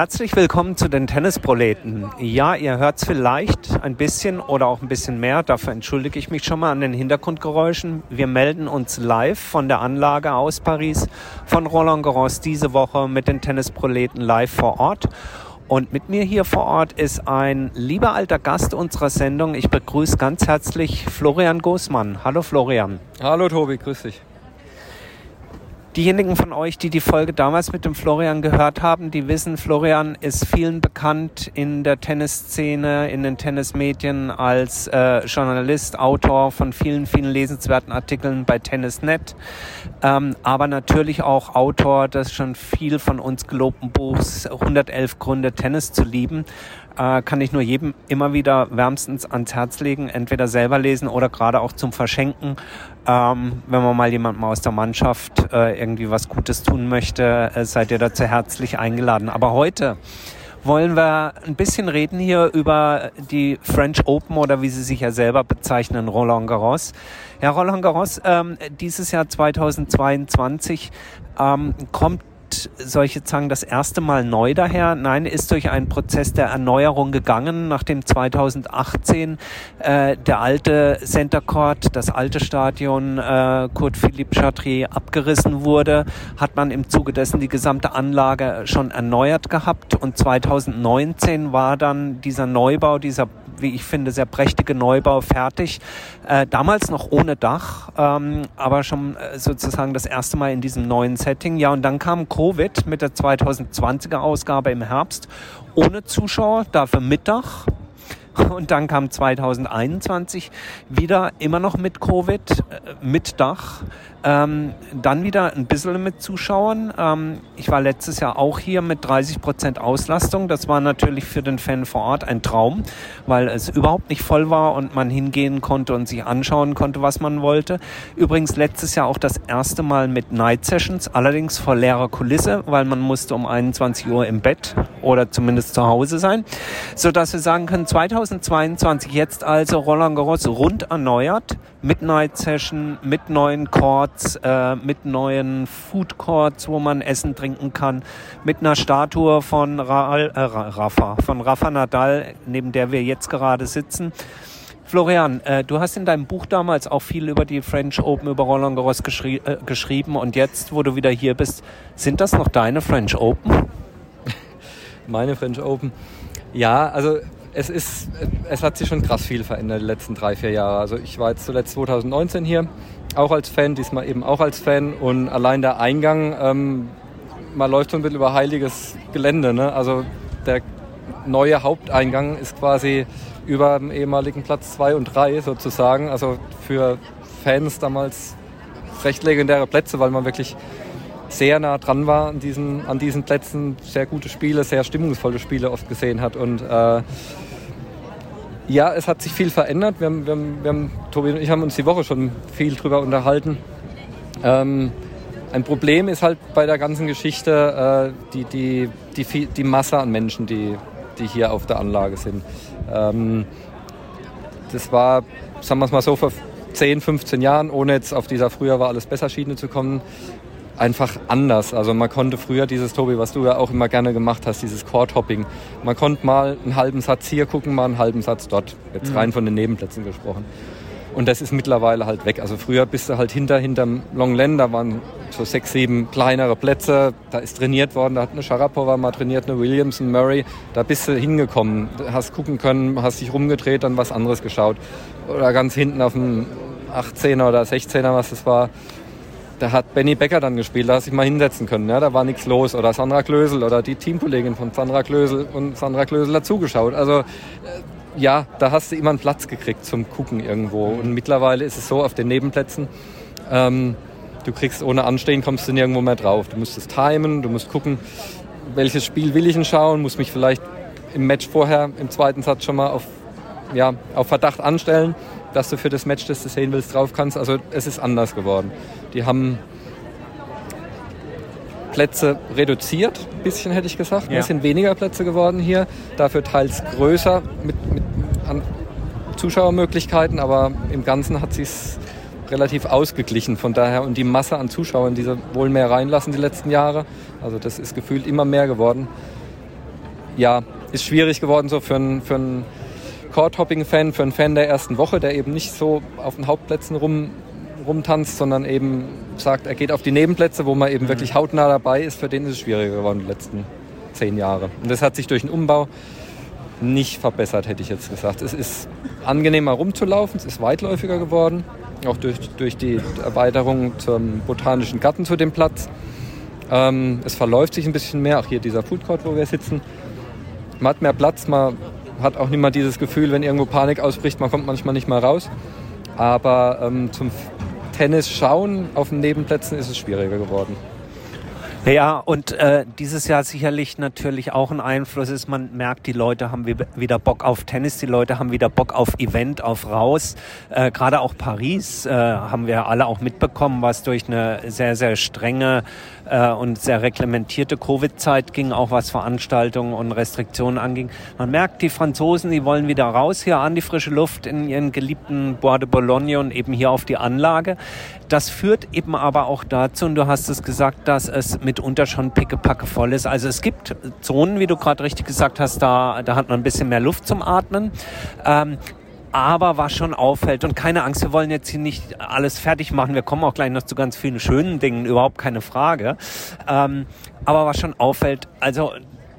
Herzlich willkommen zu den Tennisproleten. Ja, ihr hört es vielleicht ein bisschen oder auch ein bisschen mehr. Dafür entschuldige ich mich schon mal an den Hintergrundgeräuschen. Wir melden uns live von der Anlage aus Paris von Roland Garros diese Woche mit den Tennisproleten live vor Ort. Und mit mir hier vor Ort ist ein lieber alter Gast unserer Sendung. Ich begrüße ganz herzlich Florian Goßmann. Hallo Florian. Hallo Tobi, grüß dich. Diejenigen von euch, die die Folge damals mit dem Florian gehört haben, die wissen, Florian ist vielen bekannt in der Tennisszene, in den Tennismedien als äh, Journalist, Autor von vielen, vielen lesenswerten Artikeln bei Tennisnet, ähm, aber natürlich auch Autor des schon viel von uns gelobten Buchs 111 Gründe Tennis zu lieben äh, kann ich nur jedem immer wieder wärmstens ans Herz legen, entweder selber lesen oder gerade auch zum Verschenken. Ähm, wenn man mal jemandem aus der Mannschaft äh, irgendwie was Gutes tun möchte, äh, seid ihr dazu herzlich eingeladen. Aber heute wollen wir ein bisschen reden hier über die French Open oder wie sie sich ja selber bezeichnen, Roland Garros. Ja, Roland Garros ähm, dieses Jahr 2022 ähm, kommt solche Zangen das erste Mal neu daher. Nein, ist durch einen Prozess der Erneuerung gegangen, nachdem 2018 äh, der alte Center Court, das alte Stadion äh, Kurt Philippe Chatrier abgerissen wurde, hat man im Zuge dessen die gesamte Anlage schon erneuert gehabt und 2019 war dann dieser Neubau, dieser wie ich finde, sehr prächtige Neubau fertig. Äh, damals noch ohne Dach, ähm, aber schon äh, sozusagen das erste Mal in diesem neuen Setting. Ja, und dann kam Covid mit der 2020er Ausgabe im Herbst ohne Zuschauer, dafür mit Dach. Und dann kam 2021 wieder immer noch mit Covid, äh, mit Dach, ähm, dann wieder ein bisschen mit Zuschauern. Ähm, ich war letztes Jahr auch hier mit 30 Prozent Auslastung. Das war natürlich für den Fan vor Ort ein Traum, weil es überhaupt nicht voll war und man hingehen konnte und sich anschauen konnte, was man wollte. Übrigens letztes Jahr auch das erste Mal mit Night Sessions, allerdings vor leerer Kulisse, weil man musste um 21 Uhr im Bett oder zumindest zu Hause sein, so dass wir sagen können, 2022 jetzt also Roland Garros rund erneuert mit Night Session, mit neuen Courts, äh, mit neuen Food Courts, wo man essen, trinken kann, mit einer Statue von Ra äh, Rafa, von Rafa Nadal, neben der wir jetzt gerade sitzen. Florian, äh, du hast in deinem Buch damals auch viel über die French Open, über Roland Garros geschri äh, geschrieben und jetzt, wo du wieder hier bist, sind das noch deine French Open? Meine French Open. Ja, also es ist, es hat sich schon krass viel verändert die letzten drei, vier Jahre. Also ich war jetzt zuletzt 2019 hier, auch als Fan, diesmal eben auch als Fan und allein der Eingang, ähm, man läuft so ein bisschen über heiliges Gelände. Ne? Also der neue Haupteingang ist quasi über dem ehemaligen Platz 2 und 3 sozusagen. Also für Fans damals recht legendäre Plätze, weil man wirklich sehr nah dran war an diesen, an diesen Plätzen, sehr gute Spiele, sehr stimmungsvolle Spiele oft gesehen hat. Und äh, ja, es hat sich viel verändert. Wir haben, wir haben, wir haben, Tobi und ich haben uns die Woche schon viel drüber unterhalten. Ähm, ein Problem ist halt bei der ganzen Geschichte äh, die, die, die, die Masse an Menschen, die, die hier auf der Anlage sind. Ähm, das war, sagen wir es mal so, vor 10, 15 Jahren, ohne jetzt auf dieser früher war alles besser Schiene zu kommen, einfach anders. Also man konnte früher dieses, Tobi, was du ja auch immer gerne gemacht hast, dieses Court-Hopping. Man konnte mal einen halben Satz hier gucken, mal einen halben Satz dort. Jetzt mhm. rein von den Nebenplätzen gesprochen. Und das ist mittlerweile halt weg. Also früher bist du halt hinter, hinterm Long Lane, da waren so sechs, sieben kleinere Plätze, da ist trainiert worden, da hat eine Sharapova mal trainiert, eine Williams, ein Murray, da bist du hingekommen, hast gucken können, hast dich rumgedreht, dann was anderes geschaut. Oder ganz hinten auf dem 18er oder 16er, was das war, da hat Benny Becker dann gespielt, da hast du dich mal hinsetzen können, ja, da war nichts los. Oder Sandra Klösel oder die Teamkollegin von Sandra Klösel und Sandra Klösel dazugeschaut. Also äh, ja, da hast du immer einen Platz gekriegt zum Gucken irgendwo. Und mittlerweile ist es so auf den Nebenplätzen, ähm, du kriegst ohne Anstehen, kommst du nirgendwo mehr drauf. Du musst es timen, du musst gucken, welches Spiel will ich denn schauen, muss mich vielleicht im Match vorher, im zweiten Satz schon mal auf, ja, auf Verdacht anstellen dass du für das Match, das du sehen willst, drauf kannst. Also es ist anders geworden. Die haben Plätze reduziert, ein bisschen hätte ich gesagt. Ja. Es sind weniger Plätze geworden hier, dafür teils größer mit, mit Zuschauermöglichkeiten, aber im Ganzen hat sich relativ ausgeglichen. Von daher und die Masse an Zuschauern, die sie wohl mehr reinlassen die letzten Jahre, also das ist gefühlt immer mehr geworden. ja, ist schwierig geworden so für einen für einen Court-Hopping-Fan, für einen Fan der ersten Woche, der eben nicht so auf den Hauptplätzen rum, rumtanzt, sondern eben sagt, er geht auf die Nebenplätze, wo man eben mhm. wirklich hautnah dabei ist. Für den ist es schwieriger geworden die letzten zehn Jahre. Und das hat sich durch den Umbau nicht verbessert, hätte ich jetzt gesagt. Es ist angenehmer rumzulaufen, es ist weitläufiger geworden, auch durch, durch die Erweiterung zum Botanischen Garten zu dem Platz. Ähm, es verläuft sich ein bisschen mehr, auch hier dieser Food Court, wo wir sitzen. Man hat mehr Platz, man hat auch mal dieses Gefühl, wenn irgendwo Panik ausbricht, man kommt manchmal nicht mal raus. Aber ähm, zum Tennis schauen auf den Nebenplätzen ist es schwieriger geworden. Ja, und äh, dieses Jahr sicherlich natürlich auch ein Einfluss ist, man merkt, die Leute haben wieder Bock auf Tennis, die Leute haben wieder Bock auf Event, auf raus. Äh, Gerade auch Paris äh, haben wir alle auch mitbekommen, was durch eine sehr, sehr strenge äh, und sehr reglementierte Covid-Zeit ging, auch was Veranstaltungen und Restriktionen anging. Man merkt, die Franzosen, die wollen wieder raus hier an die frische Luft in ihren geliebten Bois de Boulogne und eben hier auf die Anlage. Das führt eben aber auch dazu, und du hast es gesagt, dass es mit mitunter schon pickepacke voll ist. Also es gibt Zonen, wie du gerade richtig gesagt hast, da, da hat man ein bisschen mehr Luft zum Atmen. Ähm, aber was schon auffällt, und keine Angst, wir wollen jetzt hier nicht alles fertig machen, wir kommen auch gleich noch zu ganz vielen schönen Dingen, überhaupt keine Frage. Ähm, aber was schon auffällt, also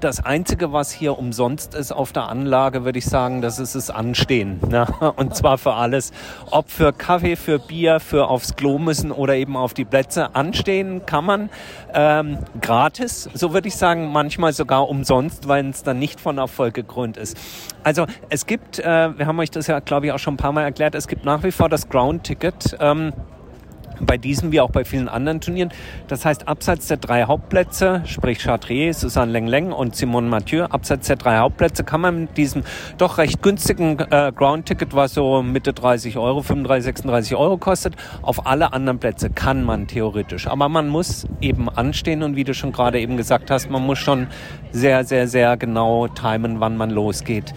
das Einzige, was hier umsonst ist auf der Anlage, würde ich sagen, das ist das Anstehen. Ne? Und zwar für alles. Ob für Kaffee, für Bier, für aufs Klo müssen oder eben auf die Plätze. Anstehen kann man ähm, gratis, so würde ich sagen, manchmal sogar umsonst, weil es dann nicht von Erfolg gekrönt ist. Also es gibt, äh, wir haben euch das ja, glaube ich, auch schon ein paar Mal erklärt, es gibt nach wie vor das Ground-Ticket. Ähm, bei diesem wie auch bei vielen anderen Turnieren. Das heißt, abseits der drei Hauptplätze, sprich Chartrier, Susanne Leng und Simone Mathieu, abseits der drei Hauptplätze kann man mit diesem doch recht günstigen äh, Ground-Ticket, was so Mitte 30 Euro, 35, 36 Euro kostet, auf alle anderen Plätze kann man theoretisch. Aber man muss eben anstehen und wie du schon gerade eben gesagt hast, man muss schon sehr, sehr, sehr genau timen, wann man losgeht.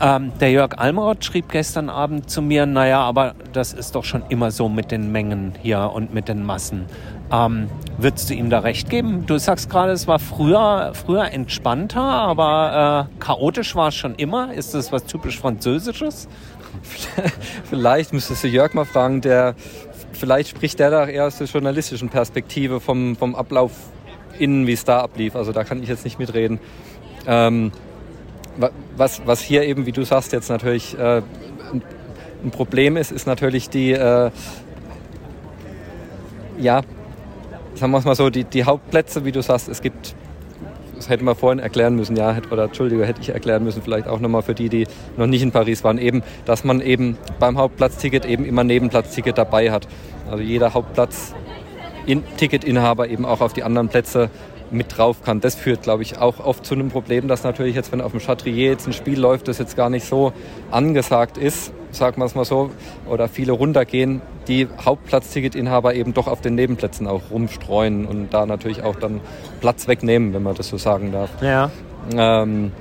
Ähm, der Jörg Almroth schrieb gestern Abend zu mir, naja, aber das ist doch schon immer so mit den Mengen hier und mit den Massen. Ähm, würdest du ihm da recht geben? Du sagst gerade, es war früher, früher entspannter, aber äh, chaotisch war es schon immer. Ist das was typisch Französisches? vielleicht müsstest du Jörg mal fragen, der vielleicht spricht der da eher aus der journalistischen Perspektive vom, vom Ablauf innen, wie es da ablief. Also da kann ich jetzt nicht mitreden. Ähm, was, was hier eben, wie du sagst, jetzt natürlich äh, ein Problem ist, ist natürlich die, äh, ja, sagen wir es mal so, die, die Hauptplätze, wie du sagst, es gibt, das hätten wir vorhin erklären müssen, ja, oder Entschuldige, hätte ich erklären müssen, vielleicht auch nochmal für die, die noch nicht in Paris waren, eben, dass man eben beim Hauptplatzticket eben immer Nebenplatzticket dabei hat. Also jeder Hauptplatz Ticketinhaber eben auch auf die anderen Plätze mit drauf kann. Das führt, glaube ich, auch oft zu einem Problem, dass natürlich jetzt, wenn auf dem Chatrier jetzt ein Spiel läuft, das jetzt gar nicht so angesagt ist, sagen wir es mal so, oder viele runtergehen, die Hauptplatzticketinhaber eben doch auf den Nebenplätzen auch rumstreuen und da natürlich auch dann Platz wegnehmen, wenn man das so sagen darf. Ja. Ähm,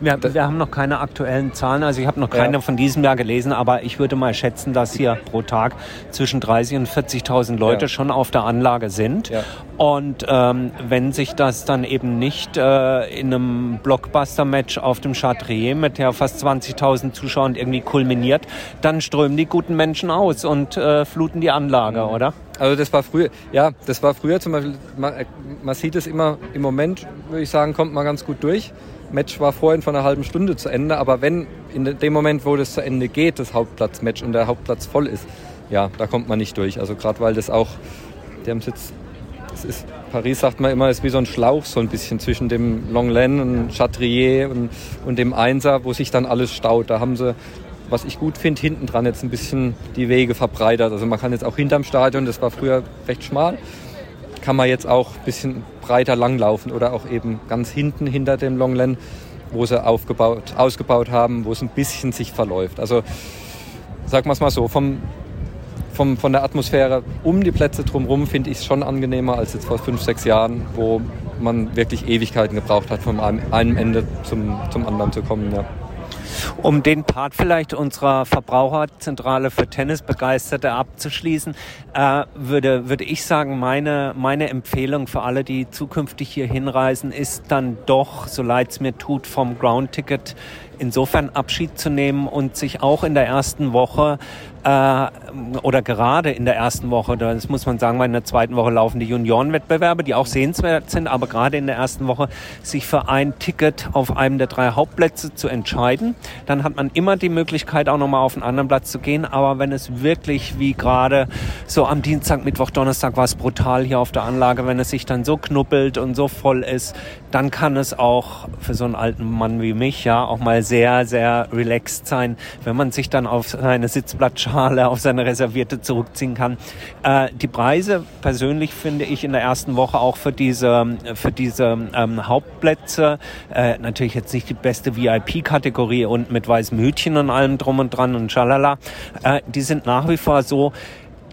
wir, wir, haben noch keine aktuellen Zahlen, also ich habe noch keine ja. von diesem Jahr gelesen, aber ich würde mal schätzen, dass hier pro Tag zwischen 30.000 und 40.000 Leute ja. schon auf der Anlage sind. Ja. Und ähm, wenn sich das dann eben nicht äh, in einem Blockbuster-Match auf dem Chartrier mit ja fast 20.000 Zuschauern irgendwie kulminiert, dann strömen die guten Menschen aus und äh, fluten die Anlage, mhm. oder? Also das war früher, ja, das war früher zum Beispiel, man, man sieht es immer im Moment, würde ich sagen, kommt man ganz gut durch. Match war vorhin von einer halben Stunde zu Ende, aber wenn in dem Moment, wo das zu Ende geht, das Hauptplatzmatch und der Hauptplatz voll ist, ja, da kommt man nicht durch. Also gerade weil das auch, die haben jetzt, das ist, Paris sagt man immer, ist wie so ein Schlauch so ein bisschen zwischen dem Longlen und Chatrier und, und dem Einser, wo sich dann alles staut. Da haben sie was ich gut finde, hinten dran jetzt ein bisschen die Wege verbreitert. Also man kann jetzt auch hinterm Stadion, das war früher recht schmal, kann man jetzt auch ein bisschen breiter langlaufen oder auch eben ganz hinten hinter dem Longlen, wo sie aufgebaut, ausgebaut haben, wo es ein bisschen sich verläuft. Also sagen wir es mal so, vom, vom, von der Atmosphäre um die Plätze drumherum finde ich es schon angenehmer als jetzt vor fünf, sechs Jahren, wo man wirklich Ewigkeiten gebraucht hat, von einem, einem Ende zum, zum anderen zu kommen. Ja. Um den Part vielleicht unserer Verbraucherzentrale für Tennisbegeisterte abzuschließen, äh, würde, würde ich sagen, meine, meine Empfehlung für alle, die zukünftig hier hinreisen, ist dann doch, so leid es mir tut, vom Ground-Ticket insofern Abschied zu nehmen und sich auch in der ersten Woche äh, oder gerade in der ersten Woche, das muss man sagen, weil in der zweiten Woche laufen die Juniorenwettbewerbe, die auch sehenswert sind, aber gerade in der ersten Woche sich für ein Ticket auf einem der drei Hauptplätze zu entscheiden. Dann hat man immer die Möglichkeit, auch nochmal auf einen anderen Platz zu gehen. Aber wenn es wirklich wie gerade so am Dienstag, Mittwoch, Donnerstag war es brutal hier auf der Anlage, wenn es sich dann so knuppelt und so voll ist, dann kann es auch für so einen alten Mann wie mich ja auch mal sehr, sehr relaxed sein, wenn man sich dann auf seine Sitzplatzschale, auf seine reservierte zurückziehen kann. Äh, die Preise persönlich finde ich in der ersten Woche auch für diese, für diese ähm, Hauptplätze, äh, natürlich jetzt nicht die beste VIP-Kategorie und mit weißem Hütchen und allem drum und dran und schalala, äh, die sind nach wie vor so,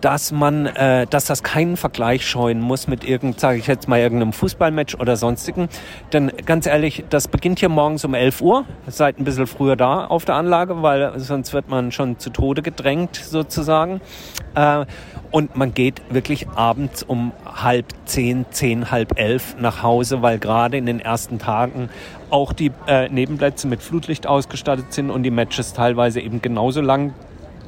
dass man, äh, dass das keinen Vergleich scheuen muss mit irgend, sage ich jetzt mal, irgendeinem Fußballmatch oder sonstigen. Denn ganz ehrlich, das beginnt hier morgens um 11 Uhr. Seid ein bisschen früher da auf der Anlage, weil sonst wird man schon zu Tode gedrängt sozusagen. Äh, und man geht wirklich abends um halb zehn, zehn, halb elf nach Hause, weil gerade in den ersten Tagen auch die äh, Nebenplätze mit Flutlicht ausgestattet sind und die Matches teilweise eben genauso lang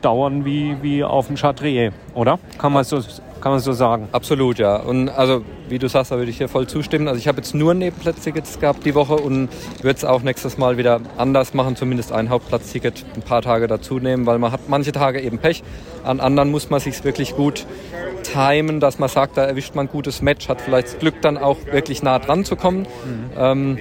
dauern wie, wie auf dem Chatrier, oder? Kann man so kann man so sagen. Absolut, ja. Und also, wie du sagst, da würde ich hier voll zustimmen. Also ich habe jetzt nur Nebenplatztickets gehabt die Woche und würde es auch nächstes Mal wieder anders machen, zumindest ein Hauptplatzticket ein paar Tage dazu nehmen, weil man hat manche Tage eben Pech. An anderen muss man sich wirklich gut timen, dass man sagt, da erwischt man ein gutes Match, hat vielleicht das Glück dann auch wirklich nah dran zu kommen. Mhm. Ähm,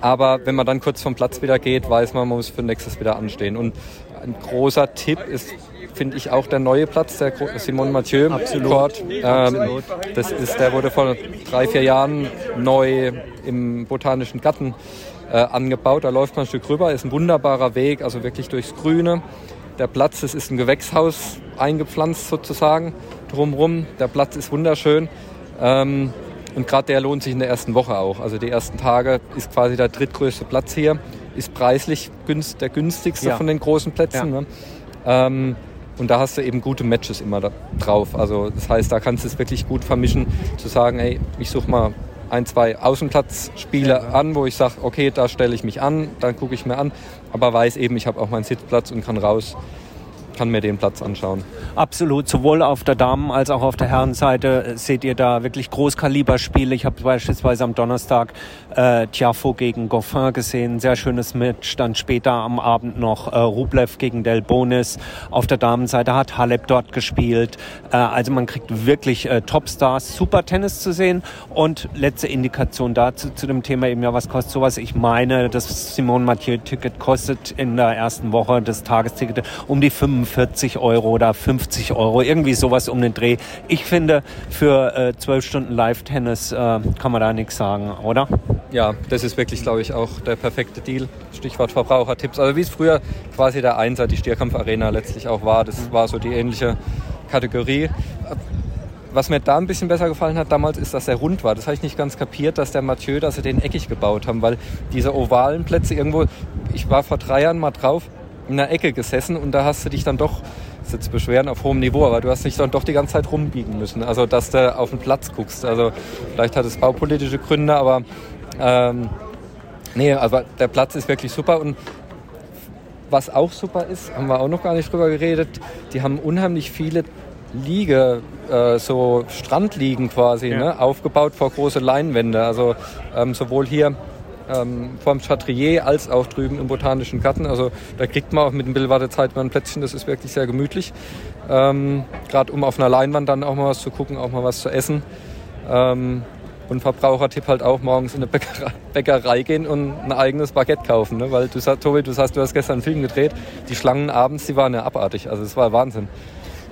aber wenn man dann kurz vom Platz wieder geht, weiß man, man muss für nächstes wieder anstehen. Und ein großer Tipp ist, finde ich, auch der neue Platz, der Simon Mathieu Absolut. Court. Ähm, das ist, der wurde vor drei, vier Jahren neu im Botanischen Garten äh, angebaut. Da läuft man ein Stück rüber, ist ein wunderbarer Weg, also wirklich durchs Grüne. Der Platz, das ist ein Gewächshaus eingepflanzt sozusagen drumherum. Der Platz ist wunderschön. Ähm, und gerade der lohnt sich in der ersten Woche auch. Also die ersten Tage ist quasi der drittgrößte Platz hier ist preislich günst, der günstigste ja. von den großen Plätzen. Ja. Ne? Ähm, und da hast du eben gute Matches immer da drauf. Also das heißt, da kannst du es wirklich gut vermischen, zu sagen, hey, ich suche mal ein, zwei Außenplatzspiele ja. an, wo ich sage, okay, da stelle ich mich an, dann gucke ich mir an, aber weiß eben, ich habe auch meinen Sitzplatz und kann raus kann mir den Platz anschauen. Absolut, sowohl auf der Damen- als auch auf der Herrenseite seht ihr da wirklich Großkaliberspiele. Ich habe beispielsweise am Donnerstag äh, Tiafo gegen Goffin gesehen, sehr schönes Match. Dann später am Abend noch äh, Rublev gegen Del Bonis. Auf der Damenseite hat Halep dort gespielt. Äh, also man kriegt wirklich äh, Topstars, super Tennis zu sehen. Und letzte Indikation dazu zu dem Thema eben ja, was kostet sowas? Ich meine, das Simone Mathieu-Ticket kostet in der ersten Woche das Tagesticket um die 45 40 Euro oder 50 Euro, irgendwie sowas um den Dreh. Ich finde, für äh, 12 Stunden Live-Tennis äh, kann man da nichts sagen, oder? Ja, das ist wirklich, glaube ich, auch der perfekte Deal. Stichwort Verbrauchertipps. Also wie es früher quasi der Einser, die Stierkampf-Arena letztlich auch war, das mhm. war so die ähnliche Kategorie. Was mir da ein bisschen besser gefallen hat damals, ist, dass er rund war. Das habe ich nicht ganz kapiert, dass der Mathieu, dass sie den eckig gebaut haben, weil diese ovalen Plätze irgendwo, ich war vor drei Jahren mal drauf, in der Ecke gesessen und da hast du dich dann doch, das jetzt beschweren auf hohem Niveau, aber du hast dich dann doch die ganze Zeit rumbiegen müssen. Also, dass du auf den Platz guckst. Also, vielleicht hat es baupolitische Gründe, aber ähm, nee, aber der Platz ist wirklich super und was auch super ist, haben wir auch noch gar nicht drüber geredet, die haben unheimlich viele Liege, äh, so Strandliegen quasi, ja. ne, aufgebaut vor große Leinwände. Also ähm, sowohl hier ähm, vom Chatrier als auch drüben im Botanischen Garten. Also da kriegt man auch mit ein bisschen Wartezeit mal ein Plätzchen, das ist wirklich sehr gemütlich. Ähm, Gerade um auf einer Leinwand dann auch mal was zu gucken, auch mal was zu essen. Ähm, und Verbrauchertipp halt auch morgens in eine Bäckerei, Bäckerei gehen und ein eigenes Baguette kaufen. Ne? Weil du sagst, Tobi, du sagst, du hast gestern einen Film gedreht. Die Schlangen abends, die waren ja abartig. Also es war Wahnsinn.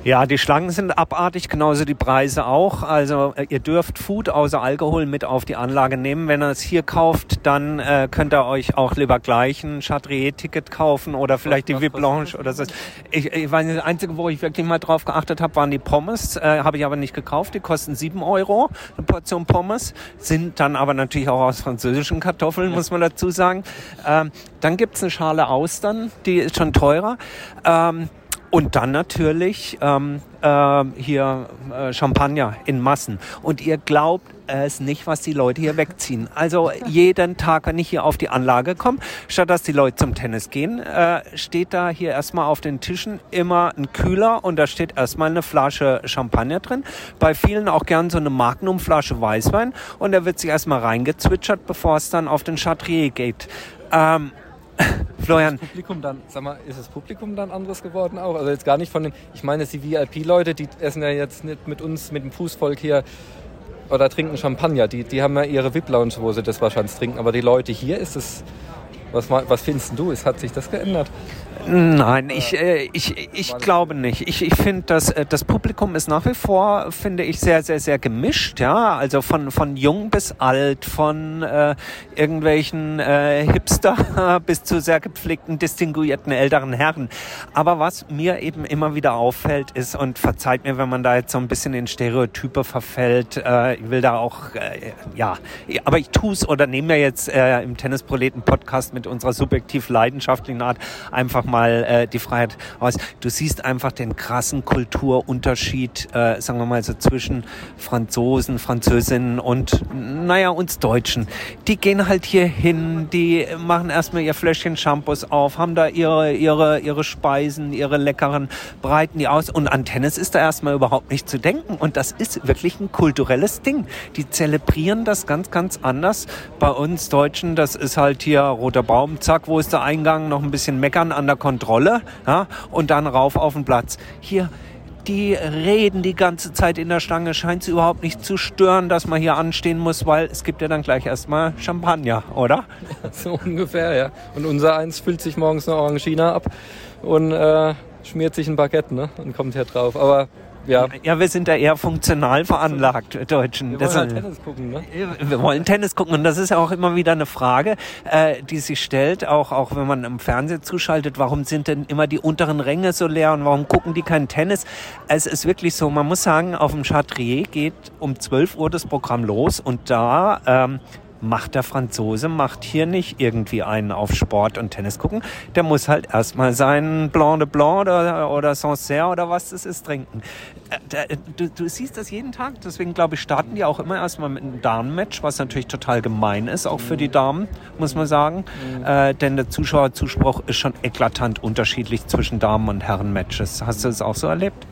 Ja, die Schlangen sind abartig, genauso die Preise auch. Also äh, ihr dürft Food außer Alkohol mit auf die Anlage nehmen. Wenn ihr es hier kauft, dann äh, könnt ihr euch auch lieber gleich ein Chatrier-Ticket kaufen oder vielleicht die VIP Blanche oder so. Ich, ich weiß nicht, das Einzige, wo ich wirklich mal drauf geachtet habe, waren die Pommes. Äh, habe ich aber nicht gekauft. Die kosten sieben Euro, eine Portion Pommes. Sind dann aber natürlich auch aus französischen Kartoffeln, muss man dazu sagen. Ähm, dann gibt's eine Schale Austern, die ist schon teurer. Ähm, und dann natürlich ähm, äh, hier äh, Champagner in Massen. Und ihr glaubt es nicht, was die Leute hier wegziehen. Also jeden Tag, wenn ich hier auf die Anlage komme, statt dass die Leute zum Tennis gehen, äh, steht da hier erstmal auf den Tischen immer ein Kühler und da steht erstmal eine Flasche Champagner drin. Bei vielen auch gern so eine Magnumflasche Weißwein und da wird sich erstmal reingezwitschert, bevor es dann auf den Chatrier geht. Ähm, Florian. Ist das Publikum dann, sag mal, ist das Publikum dann anderes geworden auch? Also jetzt gar nicht von den, ich meine, die VIP-Leute, die essen ja jetzt nicht mit uns, mit dem Fußvolk hier oder trinken Champagner. Die, die haben ja ihre VIP-Lounge, wo sie das wahrscheinlich trinken. Aber die Leute hier ist es, was, was findest du? Hat sich das geändert? Nein, ich, äh, ich, ich glaube nicht. Ich, ich finde, dass äh, das Publikum ist nach wie vor, finde ich, sehr, sehr, sehr gemischt. Ja, also von, von jung bis alt, von äh, irgendwelchen äh, Hipster bis zu sehr gepflegten, distinguierten älteren Herren. Aber was mir eben immer wieder auffällt ist, und verzeiht mir, wenn man da jetzt so ein bisschen in Stereotype verfällt, äh, ich will da auch, äh, ja, aber ich tue es oder nehme mir jetzt äh, im Tennisproleten-Podcast mit unserer subjektiv leidenschaftlichen Art einfach mal äh, die Freiheit aus. Du siehst einfach den krassen Kulturunterschied, äh, sagen wir mal so zwischen Franzosen, Französinnen und, naja, uns Deutschen. Die gehen halt hier hin, die machen erstmal ihr Fläschchen Shampoos auf, haben da ihre, ihre, ihre Speisen, ihre leckeren, breiten die aus. Und an Tennis ist da erstmal überhaupt nicht zu denken. Und das ist wirklich ein kulturelles Ding. Die zelebrieren das ganz, ganz anders. Bei uns Deutschen, das ist halt hier roter Baum, zack, wo ist der Eingang, noch ein bisschen meckern an der Kontrolle ja, und dann rauf auf den Platz. Hier, die reden die ganze Zeit in der Stange, scheint sie überhaupt nicht zu stören, dass man hier anstehen muss, weil es gibt ja dann gleich erstmal Champagner, oder? so ungefähr, ja. Und unser eins füllt sich morgens eine Orangina ab und äh, schmiert sich ein Baguette ne? und kommt hier drauf. Aber ja. Ja, wir sind da eher funktional veranlagt, Deutschen. Wir wollen halt Tennis gucken, ne? Wir wollen Tennis gucken und das ist ja auch immer wieder eine Frage, äh, die sich stellt, auch, auch wenn man im Fernsehen zuschaltet, warum sind denn immer die unteren Ränge so leer und warum gucken die kein Tennis? Es ist wirklich so, man muss sagen, auf dem Chatrier geht um 12 Uhr das Programm los und da ähm, macht der Franzose, macht hier nicht irgendwie einen auf Sport und Tennis gucken. Der muss halt erstmal seinen Blanc de Blanc oder, oder Sancerre oder was das ist trinken. Äh, du, du siehst das jeden Tag, deswegen glaube ich, starten die auch immer erstmal mit einem Damenmatch, was natürlich total gemein ist, auch für die Damen, muss man sagen. Mhm. Äh, denn der Zuschauerzuspruch ist schon eklatant unterschiedlich zwischen Damen- und Herrenmatches. Hast du das auch so erlebt?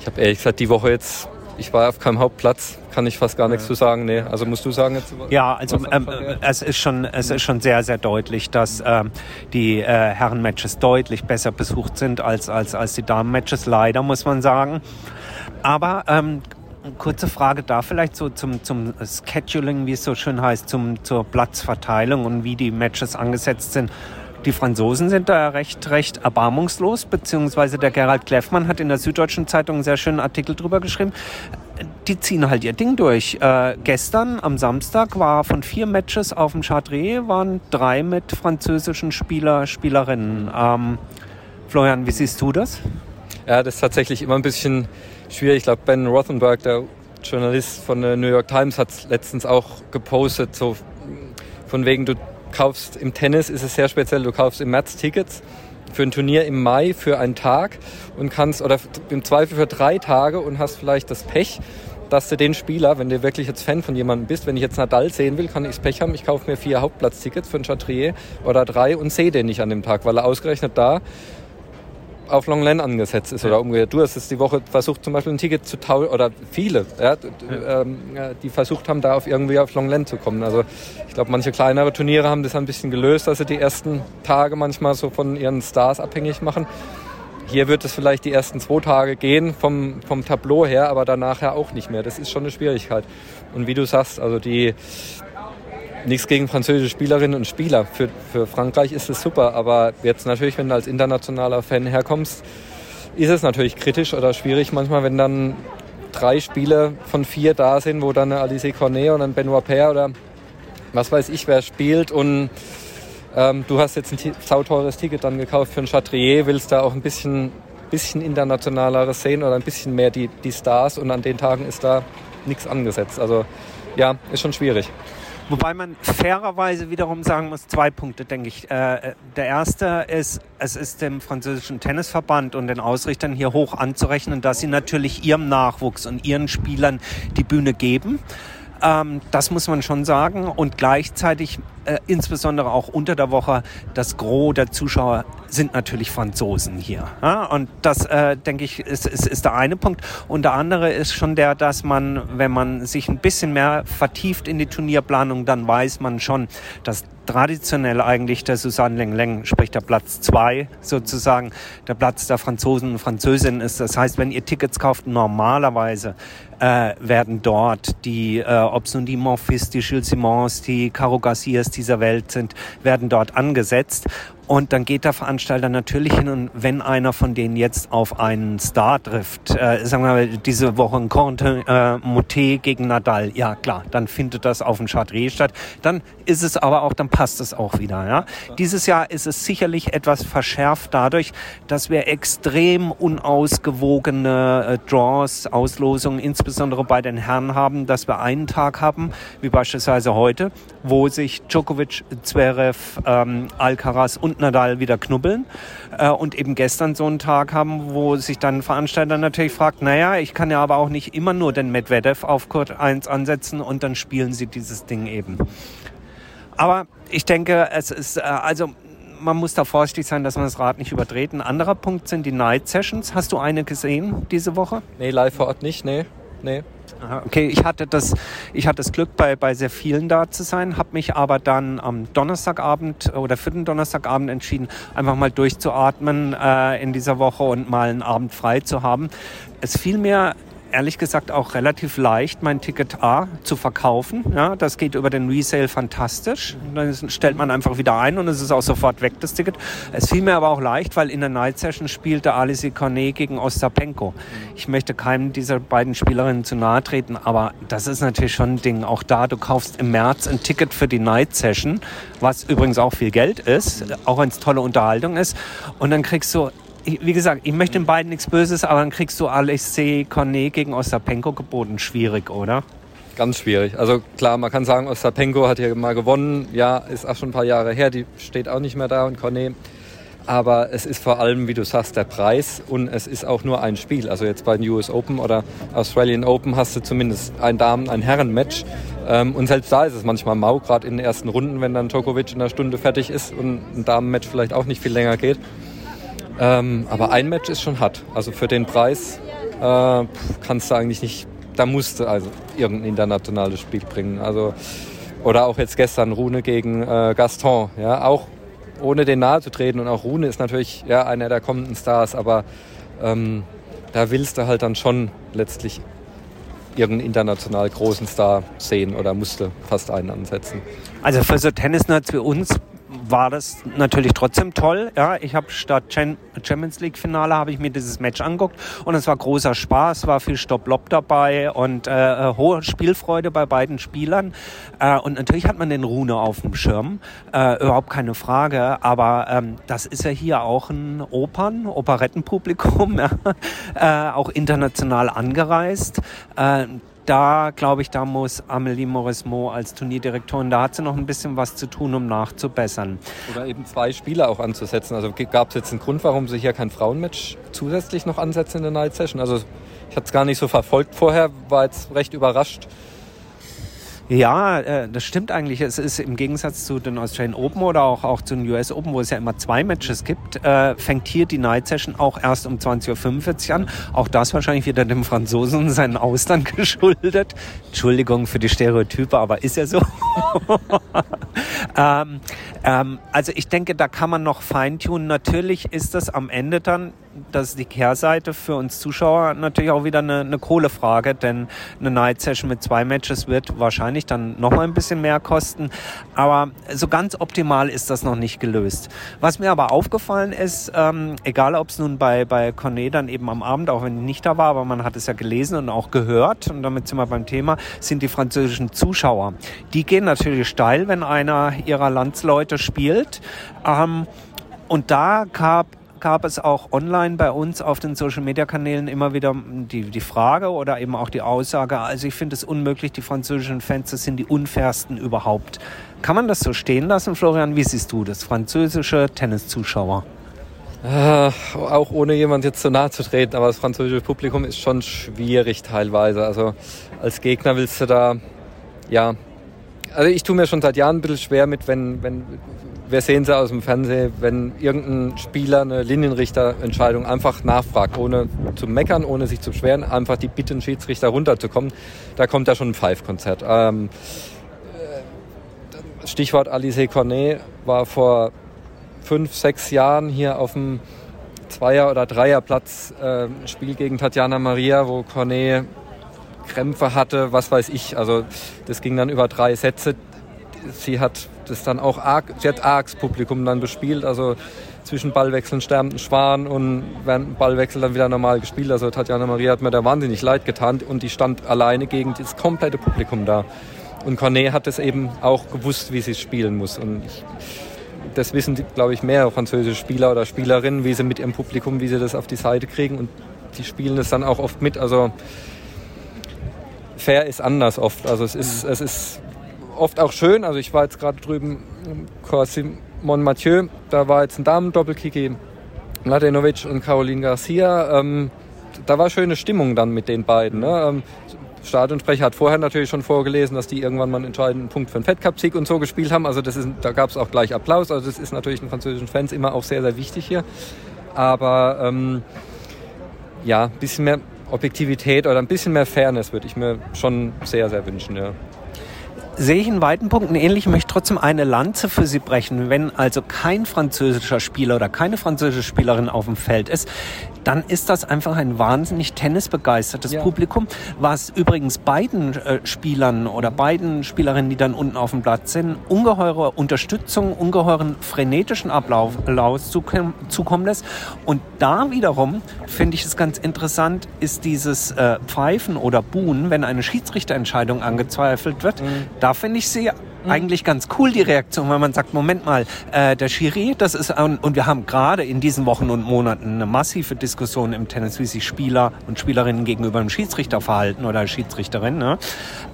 Ich habe ehrlich gesagt die Woche jetzt ich war auf keinem Hauptplatz, kann ich fast gar nichts zu sagen. Nee. Also musst du sagen jetzt? Ja, also ähm, es, ist schon, es ist schon sehr, sehr deutlich, dass ähm, die äh, Herrenmatches deutlich besser besucht sind als, als, als die Damenmatches, leider muss man sagen. Aber ähm, kurze Frage da vielleicht so zum, zum Scheduling, wie es so schön heißt, zum, zur Platzverteilung und wie die Matches angesetzt sind. Die Franzosen sind da recht, recht erbarmungslos, beziehungsweise der Gerald Kleffmann hat in der Süddeutschen Zeitung einen sehr schönen Artikel drüber geschrieben. Die ziehen halt ihr Ding durch. Äh, gestern am Samstag war von vier Matches auf dem Chartres waren drei mit französischen Spieler, Spielerinnen. Ähm, Florian, wie siehst du das? Ja, das ist tatsächlich immer ein bisschen schwierig. Ich glaube, Ben Rothenberg, der Journalist von der New York Times, hat es letztens auch gepostet, so von wegen, du kaufst im Tennis, ist es sehr speziell, du kaufst im März Tickets für ein Turnier im Mai für einen Tag und kannst, oder im Zweifel für drei Tage und hast vielleicht das Pech, dass du den Spieler, wenn du wirklich jetzt Fan von jemandem bist, wenn ich jetzt Nadal sehen will, kann ich das Pech haben, ich kaufe mir vier Hauptplatztickets für ein Chatrier oder drei und sehe den nicht an dem Tag, weil er ausgerechnet da auf Long Longland angesetzt ist oder umgekehrt. Du hast es die Woche versucht, zum Beispiel ein Ticket zu tauschen, oder viele, ja, ähm, die versucht haben, da auf irgendwie auf Long Longland zu kommen. Also ich glaube, manche kleinere Turniere haben das ein bisschen gelöst, dass sie die ersten Tage manchmal so von ihren Stars abhängig machen. Hier wird es vielleicht die ersten zwei Tage gehen vom, vom Tableau her, aber danach ja auch nicht mehr. Das ist schon eine Schwierigkeit. Und wie du sagst, also die, nichts gegen französische Spielerinnen und Spieler. Für, für Frankreich ist es super, aber jetzt natürlich, wenn du als internationaler Fan herkommst, ist es natürlich kritisch oder schwierig manchmal, wenn dann drei Spiele von vier da sind, wo dann eine Alice Cornet und ein Benoit Paire oder was weiß ich, wer spielt und ähm, du hast jetzt ein sauteures Ticket dann gekauft für ein Chatrier, willst da auch ein bisschen, bisschen internationaleres sehen oder ein bisschen mehr die, die Stars und an den Tagen ist da nichts angesetzt. Also ja, ist schon schwierig. Wobei man fairerweise wiederum sagen muss, zwei Punkte, denke ich. Äh, der erste ist, es ist dem französischen Tennisverband und den Ausrichtern hier hoch anzurechnen, dass sie natürlich ihrem Nachwuchs und ihren Spielern die Bühne geben. Ähm, das muss man schon sagen. Und gleichzeitig, äh, insbesondere auch unter der Woche, das Gros der Zuschauer sind natürlich Franzosen hier. Ja? Und das, äh, denke ich, ist, ist, ist der eine Punkt. Und der andere ist schon der, dass man, wenn man sich ein bisschen mehr vertieft in die Turnierplanung, dann weiß man schon, dass traditionell eigentlich der Susanne Leng Leng, sprich der Platz zwei sozusagen, der Platz der Franzosen und Französinnen ist. Das heißt, wenn ihr Tickets kauft, normalerweise äh, werden dort die, äh, ob es nun die Monfils, die Gilles Simons, die Caro Garcias dieser Welt sind, werden dort angesetzt. Und dann geht der Veranstalter natürlich hin und wenn einer von denen jetzt auf einen Star trifft, äh, sagen wir mal diese Woche ein Conte äh, Moté gegen Nadal, ja klar, dann findet das auf dem Chartres statt. Dann ist es aber auch, dann passt es auch wieder. Ja? Dieses Jahr ist es sicherlich etwas verschärft dadurch, dass wir extrem unausgewogene äh, Draws, Auslosungen, insbesondere bei den Herren haben, dass wir einen Tag haben, wie beispielsweise heute, wo sich Djokovic, Zverev, ähm, Alcaraz und Nadal wieder knubbeln äh, und eben gestern so einen Tag haben, wo sich dann ein Veranstalter natürlich fragt, naja, ich kann ja aber auch nicht immer nur den Medvedev auf Court 1 ansetzen und dann spielen sie dieses Ding eben. Aber ich denke, es ist, äh, also man muss da vorsichtig sein, dass man das Rad nicht überdreht. Ein anderer Punkt sind die Night Sessions. Hast du eine gesehen diese Woche? Nee, live vor Ort nicht, nee. Nee. Okay, ich hatte das, ich hatte das Glück, bei, bei sehr vielen da zu sein, habe mich aber dann am Donnerstagabend oder für den Donnerstagabend entschieden, einfach mal durchzuatmen äh, in dieser Woche und mal einen Abend frei zu haben. Es fiel mir ehrlich gesagt auch relativ leicht, mein Ticket A zu verkaufen. Ja, das geht über den Resale fantastisch. Dann stellt man einfach wieder ein und es ist auch sofort weg, das Ticket. Es fiel mir aber auch leicht, weil in der Night Session spielte Alice Cornet gegen Ostapenko. Ich möchte keinem dieser beiden Spielerinnen zu nahe treten, aber das ist natürlich schon ein Ding. Auch da, du kaufst im März ein Ticket für die Night Session, was übrigens auch viel Geld ist, auch wenn es tolle Unterhaltung ist. Und dann kriegst du wie gesagt, ich möchte den beiden nichts Böses, aber dann kriegst du Alexei Cornet gegen Ostapenko geboten. Schwierig, oder? Ganz schwierig. Also klar, man kann sagen, Ostapenko hat hier mal gewonnen. Ja, ist auch schon ein paar Jahre her. Die steht auch nicht mehr da und Cornet. Aber es ist vor allem, wie du sagst, der Preis und es ist auch nur ein Spiel. Also jetzt bei den US Open oder Australian Open hast du zumindest ein Damen-, ein Herren-Match. Ähm, und selbst da ist es manchmal mau, gerade in den ersten Runden, wenn dann Djokovic in einer Stunde fertig ist und ein Damen-Match vielleicht auch nicht viel länger geht. Ähm, aber ein Match ist schon hart. Also für den Preis äh, kannst du eigentlich nicht, da musst du also irgendein internationales Spiel bringen. Also, oder auch jetzt gestern Rune gegen äh, Gaston. Ja, auch ohne den nahe zu treten. Und auch Rune ist natürlich ja, einer der kommenden Stars, aber ähm, da willst du halt dann schon letztlich irgendeinen international großen Star sehen oder musste fast einen ansetzen. Also für so Tennisnerds wie uns war das natürlich trotzdem toll. Ja, ich habe statt Champions League Finale habe ich mir dieses Match anguckt und es war großer Spaß, war viel Stopp-Lob dabei und äh, äh, hohe Spielfreude bei beiden Spielern. Äh, und natürlich hat man den Rune auf dem Schirm, äh, überhaupt keine Frage. Aber ähm, das ist ja hier auch ein Opern, Operettenpublikum, ja, äh, auch international angereist. Äh, da glaube ich, da muss Amelie Morismo als Turnierdirektorin, da hat sie noch ein bisschen was zu tun, um nachzubessern. Oder eben zwei Spieler auch anzusetzen. Also gab es jetzt einen Grund, warum sie hier kein Frauenmatch zusätzlich noch ansetzen in der Night Session? Also ich habe es gar nicht so verfolgt vorher, war jetzt recht überrascht, ja, äh, das stimmt eigentlich. Es ist im Gegensatz zu den Australian Open oder auch, auch zu den US Open, wo es ja immer zwei Matches gibt, äh, fängt hier die Night Session auch erst um 20.45 Uhr an. Auch das wahrscheinlich wieder dem Franzosen seinen Ausland geschuldet. Entschuldigung für die Stereotype, aber ist ja so. ähm, ähm, also ich denke, da kann man noch feintunen. Natürlich ist das am Ende dann das ist die Kehrseite für uns Zuschauer natürlich auch wieder eine, eine Kohlefrage, denn eine Night Session mit zwei Matches wird wahrscheinlich dann nochmal ein bisschen mehr kosten. Aber so ganz optimal ist das noch nicht gelöst. Was mir aber aufgefallen ist, ähm, egal ob es nun bei, bei Cornet dann eben am Abend, auch wenn ich nicht da war, aber man hat es ja gelesen und auch gehört, und damit sind wir beim Thema, sind die französischen Zuschauer. Die gehen natürlich steil, wenn einer ihrer Landsleute spielt. Ähm, und da gab gab es auch online bei uns auf den Social-Media-Kanälen immer wieder die, die Frage oder eben auch die Aussage, also ich finde es unmöglich, die französischen Fans, das sind die unfairsten überhaupt. Kann man das so stehen lassen, Florian? Wie siehst du das? Französische Tenniszuschauer? Äh, auch ohne jemand jetzt zu nahe zu treten, aber das französische Publikum ist schon schwierig teilweise. Also als Gegner willst du da, ja, also ich tue mir schon seit Jahren ein bisschen schwer mit, wenn, wenn wir sehen sie aus dem Fernsehen, wenn irgendein Spieler eine Linienrichterentscheidung einfach nachfragt, ohne zu meckern, ohne sich zu beschweren, einfach die bitten Schiedsrichter runterzukommen, da kommt da schon ein Pfeifkonzert. Ähm, äh, Stichwort Alice Cornet war vor fünf, sechs Jahren hier auf dem Zweier- oder Dreierplatz äh, Spiel gegen Tatjana Maria, wo Cornet Krämpfe hatte, was weiß ich. Also das ging dann über drei Sätze. Sie hat das dann auch arg, sie hat args Publikum dann bespielt, also zwischen Ballwechseln sterbenden Schwan und während Ballwechsel dann wieder normal gespielt. Also Tatjana Maria hat mir da wahnsinnig leid getan und die stand alleine gegen das komplette Publikum da. Und Cornet hat es eben auch gewusst, wie sie spielen muss. Und ich, das wissen, glaube ich, mehr französische Spieler oder Spielerinnen, wie sie mit ihrem Publikum, wie sie das auf die Seite kriegen. Und die spielen es dann auch oft mit. Also fair ist anders oft. Also es ist, es ist oft auch schön. Also ich war jetzt gerade drüben Simon Mathieu, da war jetzt ein Damen-Doppelkiki, Mladenovic und Caroline Garcia. Ähm, da war schöne Stimmung dann mit den beiden. Ne? Ähm, Stadionsprecher hat vorher natürlich schon vorgelesen, dass die irgendwann mal einen entscheidenden Punkt für den Fettcup-Sieg und so gespielt haben. Also das ist, da gab es auch gleich Applaus. Also das ist natürlich den französischen Fans immer auch sehr, sehr wichtig hier. Aber ähm, ja, ein bisschen mehr Objektivität oder ein bisschen mehr Fairness würde ich mir schon sehr, sehr wünschen. Ja sehe ich in weiten Punkten ähnlich, möchte trotzdem eine Lanze für Sie brechen. Wenn also kein französischer Spieler oder keine französische Spielerin auf dem Feld ist, dann ist das einfach ein wahnsinnig tennisbegeistertes ja. Publikum, was übrigens beiden äh, Spielern oder beiden Spielerinnen, die dann unten auf dem Platz sind, ungeheure Unterstützung, ungeheuren frenetischen Ablauf zukommen, zukommen lässt. Und da wiederum finde ich es ganz interessant, ist dieses äh, Pfeifen oder Buhen, wenn eine Schiedsrichterentscheidung angezweifelt wird. Mhm. Da finde ich sie mhm. eigentlich ganz cool, die Reaktion, weil man sagt, Moment mal, äh, der Schiri, das ist, und, und wir haben gerade in diesen Wochen und Monaten eine massive Diskussion im Tennis, wie sich Spieler und Spielerinnen gegenüber dem Schiedsrichter verhalten oder Schiedsrichterin. Ne?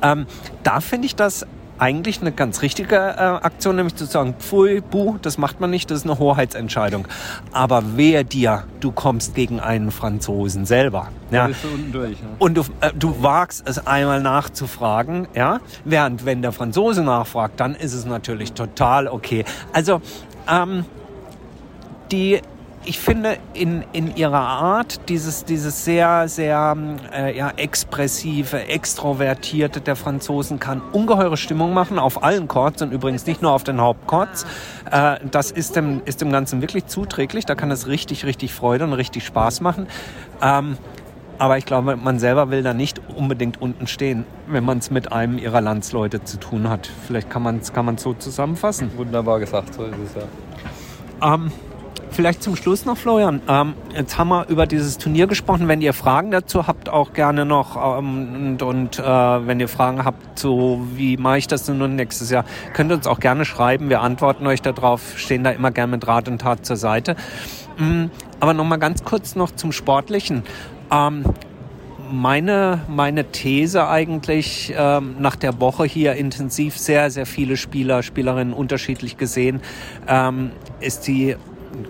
Ähm, da finde ich das eigentlich eine ganz richtige äh, Aktion, nämlich zu sagen, pfui, buh, das macht man nicht, das ist eine Hoheitsentscheidung. Aber wer dir, du kommst gegen einen Franzosen selber. Ja? Durch, ja. Und du, äh, du wagst es einmal nachzufragen, ja. Während wenn der Franzose nachfragt, dann ist es natürlich total okay. Also ähm, die ich finde in, in ihrer Art dieses, dieses sehr, sehr äh, ja, expressive, extrovertierte der Franzosen kann ungeheure Stimmung machen auf allen Chords und übrigens nicht nur auf den Hauptchords. Äh, das ist dem, ist dem Ganzen wirklich zuträglich. Da kann es richtig, richtig Freude und richtig Spaß machen. Ähm, aber ich glaube, man selber will da nicht unbedingt unten stehen, wenn man es mit einem ihrer Landsleute zu tun hat. Vielleicht kann man es kann so zusammenfassen. Wunderbar gesagt, so ist es ja. Ähm, Vielleicht zum Schluss noch, Florian. Ähm, jetzt haben wir über dieses Turnier gesprochen. Wenn ihr Fragen dazu habt, auch gerne noch. Ähm, und und äh, wenn ihr Fragen habt, so wie mache ich das nun nächstes Jahr, könnt ihr uns auch gerne schreiben. Wir antworten euch darauf, stehen da immer gerne mit Rat und Tat zur Seite. Ähm, aber noch mal ganz kurz noch zum Sportlichen. Ähm, meine, meine These eigentlich ähm, nach der Woche hier intensiv sehr, sehr viele Spieler, Spielerinnen unterschiedlich gesehen, ähm, ist die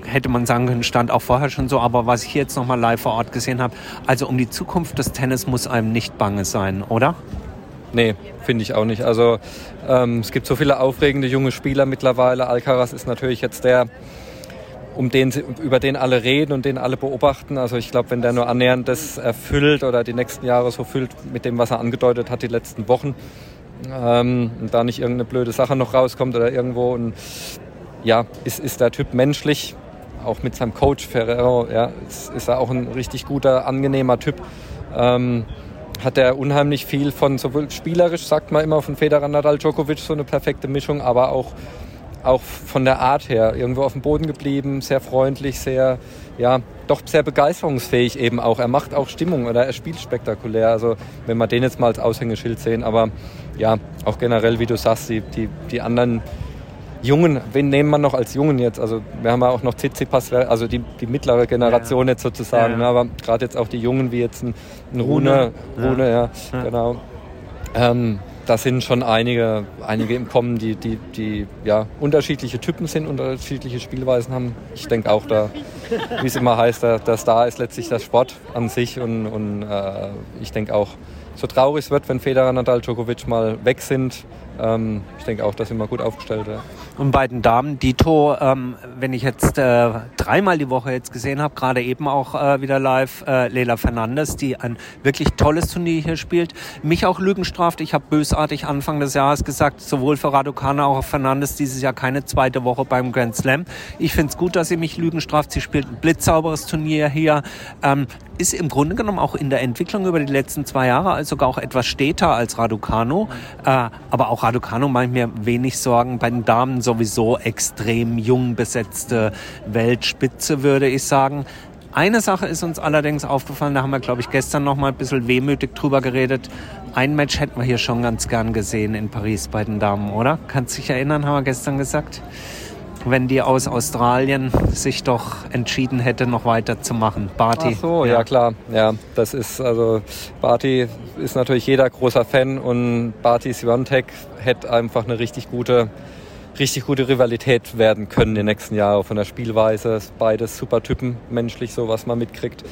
hätte man sagen können, stand auch vorher schon so, aber was ich jetzt nochmal live vor Ort gesehen habe, also um die Zukunft des Tennis muss einem nicht bange sein, oder? Nee, finde ich auch nicht. Also ähm, es gibt so viele aufregende junge Spieler mittlerweile. Alcaraz ist natürlich jetzt der, um den, über den alle reden und den alle beobachten. Also ich glaube, wenn der nur annähernd das erfüllt oder die nächsten Jahre so füllt mit dem, was er angedeutet hat die letzten Wochen, ähm, und da nicht irgendeine blöde Sache noch rauskommt oder irgendwo, und ja, ist, ist der Typ menschlich auch mit seinem Coach Ferrero, ja, ist, ist er auch ein richtig guter, angenehmer Typ. Ähm, hat er unheimlich viel von sowohl spielerisch, sagt man immer, von Federer Nadal Djokovic, so eine perfekte Mischung, aber auch, auch von der Art her irgendwo auf dem Boden geblieben, sehr freundlich, sehr, ja, doch sehr begeisterungsfähig eben auch. Er macht auch Stimmung oder er spielt spektakulär. Also wenn wir den jetzt mal als Aushängeschild sehen, aber ja, auch generell, wie du sagst, die, die, die anderen Jungen, wen nehmen wir noch als Jungen jetzt? Also wir haben ja auch noch Tsitsipas, also die, die mittlere Generation ja. jetzt sozusagen, ja. ne? aber gerade jetzt auch die Jungen wie jetzt ein, ein Rune, Rune, ja, genau. Ähm, da sind schon einige, einige im Kommen, die, die, die ja, unterschiedliche Typen sind, unterschiedliche Spielweisen haben. Ich denke auch, da, wie es immer heißt, der, der Star ist letztlich der Sport an sich und, und äh, ich denke auch, so traurig es wird, wenn Federer, Nadal, Djokovic mal weg sind, ähm, ich denke auch, da sind wir gut aufgestellt. Ja. Und bei den Damen, Dito, ähm, wenn ich jetzt äh, dreimal die Woche jetzt gesehen habe, gerade eben auch äh, wieder live, äh, Leila Fernandes, die ein wirklich tolles Turnier hier spielt, mich auch Lügen straft. Ich habe bösartig Anfang des Jahres gesagt, sowohl für Raducana auch Fernandes dieses Jahr keine zweite Woche beim Grand Slam. Ich finde es gut, dass sie mich Lügen straft. Sie spielt ein blitzsauberes Turnier hier. Ähm, ist im Grunde genommen auch in der Entwicklung über die letzten zwei Jahre also sogar auch etwas steter als Raducano. Äh, aber auch Raducano mache ich mir wenig Sorgen. Bei den Damen sowieso extrem jung besetzte Weltspitze, würde ich sagen. Eine Sache ist uns allerdings aufgefallen, da haben wir, glaube ich, gestern noch mal ein bisschen wehmütig drüber geredet. Ein Match hätten wir hier schon ganz gern gesehen in Paris bei den Damen, oder? Kannst dich erinnern, haben wir gestern gesagt? Wenn die aus Australien sich doch entschieden hätte, noch weiterzumachen. Barty. Ach so, ja. ja. klar. Ja, das ist also Barty ist natürlich jeder großer Fan und Barty Swiatek hätte einfach eine richtig gute richtig gute Rivalität werden können in den nächsten Jahren von der Spielweise. Beides super Typen, menschlich so, was man mitkriegt.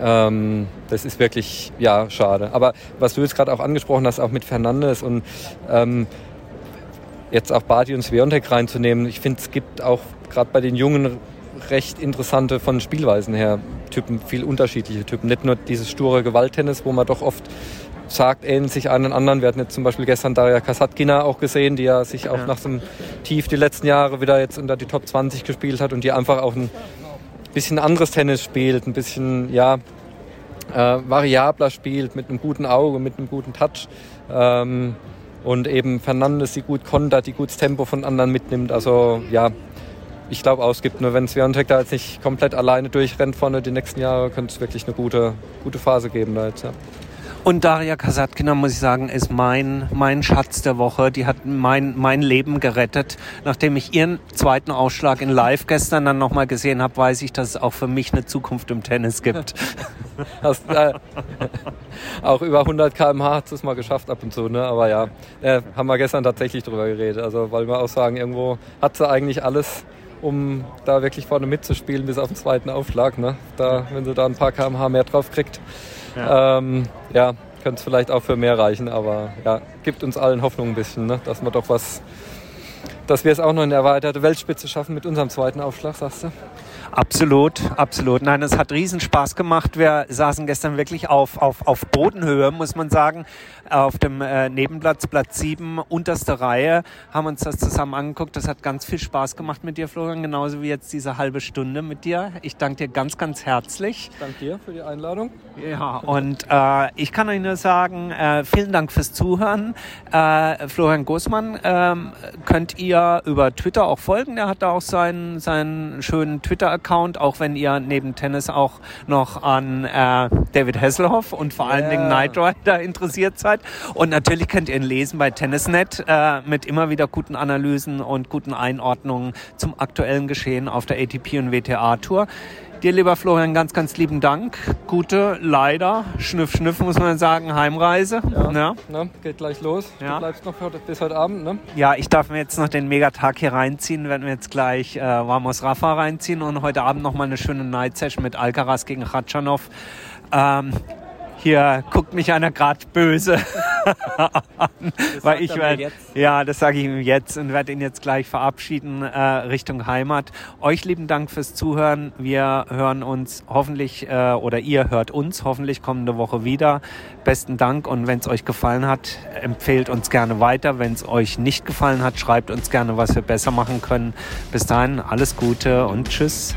Ähm, das ist wirklich, ja, schade. Aber was du jetzt gerade auch angesprochen hast, auch mit Fernandes und ähm, jetzt auch Badi und Sviontek reinzunehmen. Ich finde, es gibt auch gerade bei den Jungen recht interessante von Spielweisen her Typen, viel unterschiedliche Typen. Nicht nur dieses sture Gewalttennis, wo man doch oft sagt, ähneln sich einen anderen. Wir hatten jetzt zum Beispiel gestern Daria Kasatkina auch gesehen, die ja sich auch ja. nach so einem Tief die letzten Jahre wieder jetzt unter die Top 20 gespielt hat und die einfach auch ein bisschen anderes Tennis spielt, ein bisschen, ja, äh, variabler spielt, mit einem guten Auge, mit einem guten Touch. Ähm, und eben Fernandes die gut kontert, die gut das Tempo von anderen mitnimmt. Also ja, ich glaube auch, es gibt nur, wenn Swiatek da jetzt nicht komplett alleine durchrennt vorne die nächsten Jahre, könnte es wirklich eine gute, gute Phase geben da jetzt. Ja. Und Daria Kasatkina, muss ich sagen, ist mein, mein Schatz der Woche. Die hat mein, mein Leben gerettet. Nachdem ich ihren zweiten Ausschlag in Live gestern dann nochmal gesehen habe, weiß ich, dass es auch für mich eine Zukunft im Tennis gibt. Hast, äh, auch über 100 km/h hat es mal geschafft ab und zu. Ne? Aber ja, äh, haben wir gestern tatsächlich drüber geredet. Also weil wir auch sagen, irgendwo hat sie eigentlich alles um da wirklich vorne mitzuspielen bis auf den zweiten Aufschlag. Ne? Da, wenn sie da ein paar kmh mehr drauf kriegt, ja, ähm, ja könnte es vielleicht auch für mehr reichen. Aber ja, gibt uns allen Hoffnung ein bisschen, ne? dass wir doch was, dass wir es auch noch in der erweiterte Weltspitze schaffen mit unserem zweiten Aufschlag, sagst du? Absolut, absolut. Nein, es hat riesen Spaß gemacht. Wir saßen gestern wirklich auf, auf, auf Bodenhöhe, muss man sagen, auf dem äh, Nebenplatz, Platz 7, unterste Reihe, haben uns das zusammen angeguckt. Das hat ganz viel Spaß gemacht mit dir, Florian, genauso wie jetzt diese halbe Stunde mit dir. Ich danke dir ganz, ganz herzlich. Danke dir für die Einladung. Ja, und äh, ich kann euch nur sagen, äh, vielen Dank fürs Zuhören. Äh, Florian Großmann ähm, könnt ihr über Twitter auch folgen. Der hat da auch seinen, seinen schönen Twitter-Account, auch wenn ihr neben Tennis auch noch an äh, David Hasselhoff und vor yeah. allen Dingen Knight Rider interessiert seid. Und natürlich könnt ihr ihn lesen bei Tennisnet äh, mit immer wieder guten Analysen und guten Einordnungen zum aktuellen Geschehen auf der ATP und WTA Tour. Dir, lieber Florian, ganz, ganz lieben Dank. Gute, leider, Schnüff, Schnüff, muss man sagen, Heimreise. Ja, ja. Ne, geht gleich los. Ja. Du bleibst noch bis heute Abend, ne? Ja, ich darf mir jetzt noch den Megatag hier reinziehen, werden wir jetzt gleich äh, Vamos Rafa reinziehen und heute Abend noch mal eine schöne Night Session mit Alcaraz gegen Khachanov. Ähm, hier guckt mich einer gerade böse an, weil ich werde, ja, das sage ich ihm jetzt und werde ihn jetzt gleich verabschieden äh, Richtung Heimat. Euch lieben Dank fürs Zuhören. Wir hören uns hoffentlich äh, oder ihr hört uns hoffentlich kommende Woche wieder. Besten Dank und wenn es euch gefallen hat, empfehlt uns gerne weiter. Wenn es euch nicht gefallen hat, schreibt uns gerne, was wir besser machen können. Bis dahin alles Gute und tschüss.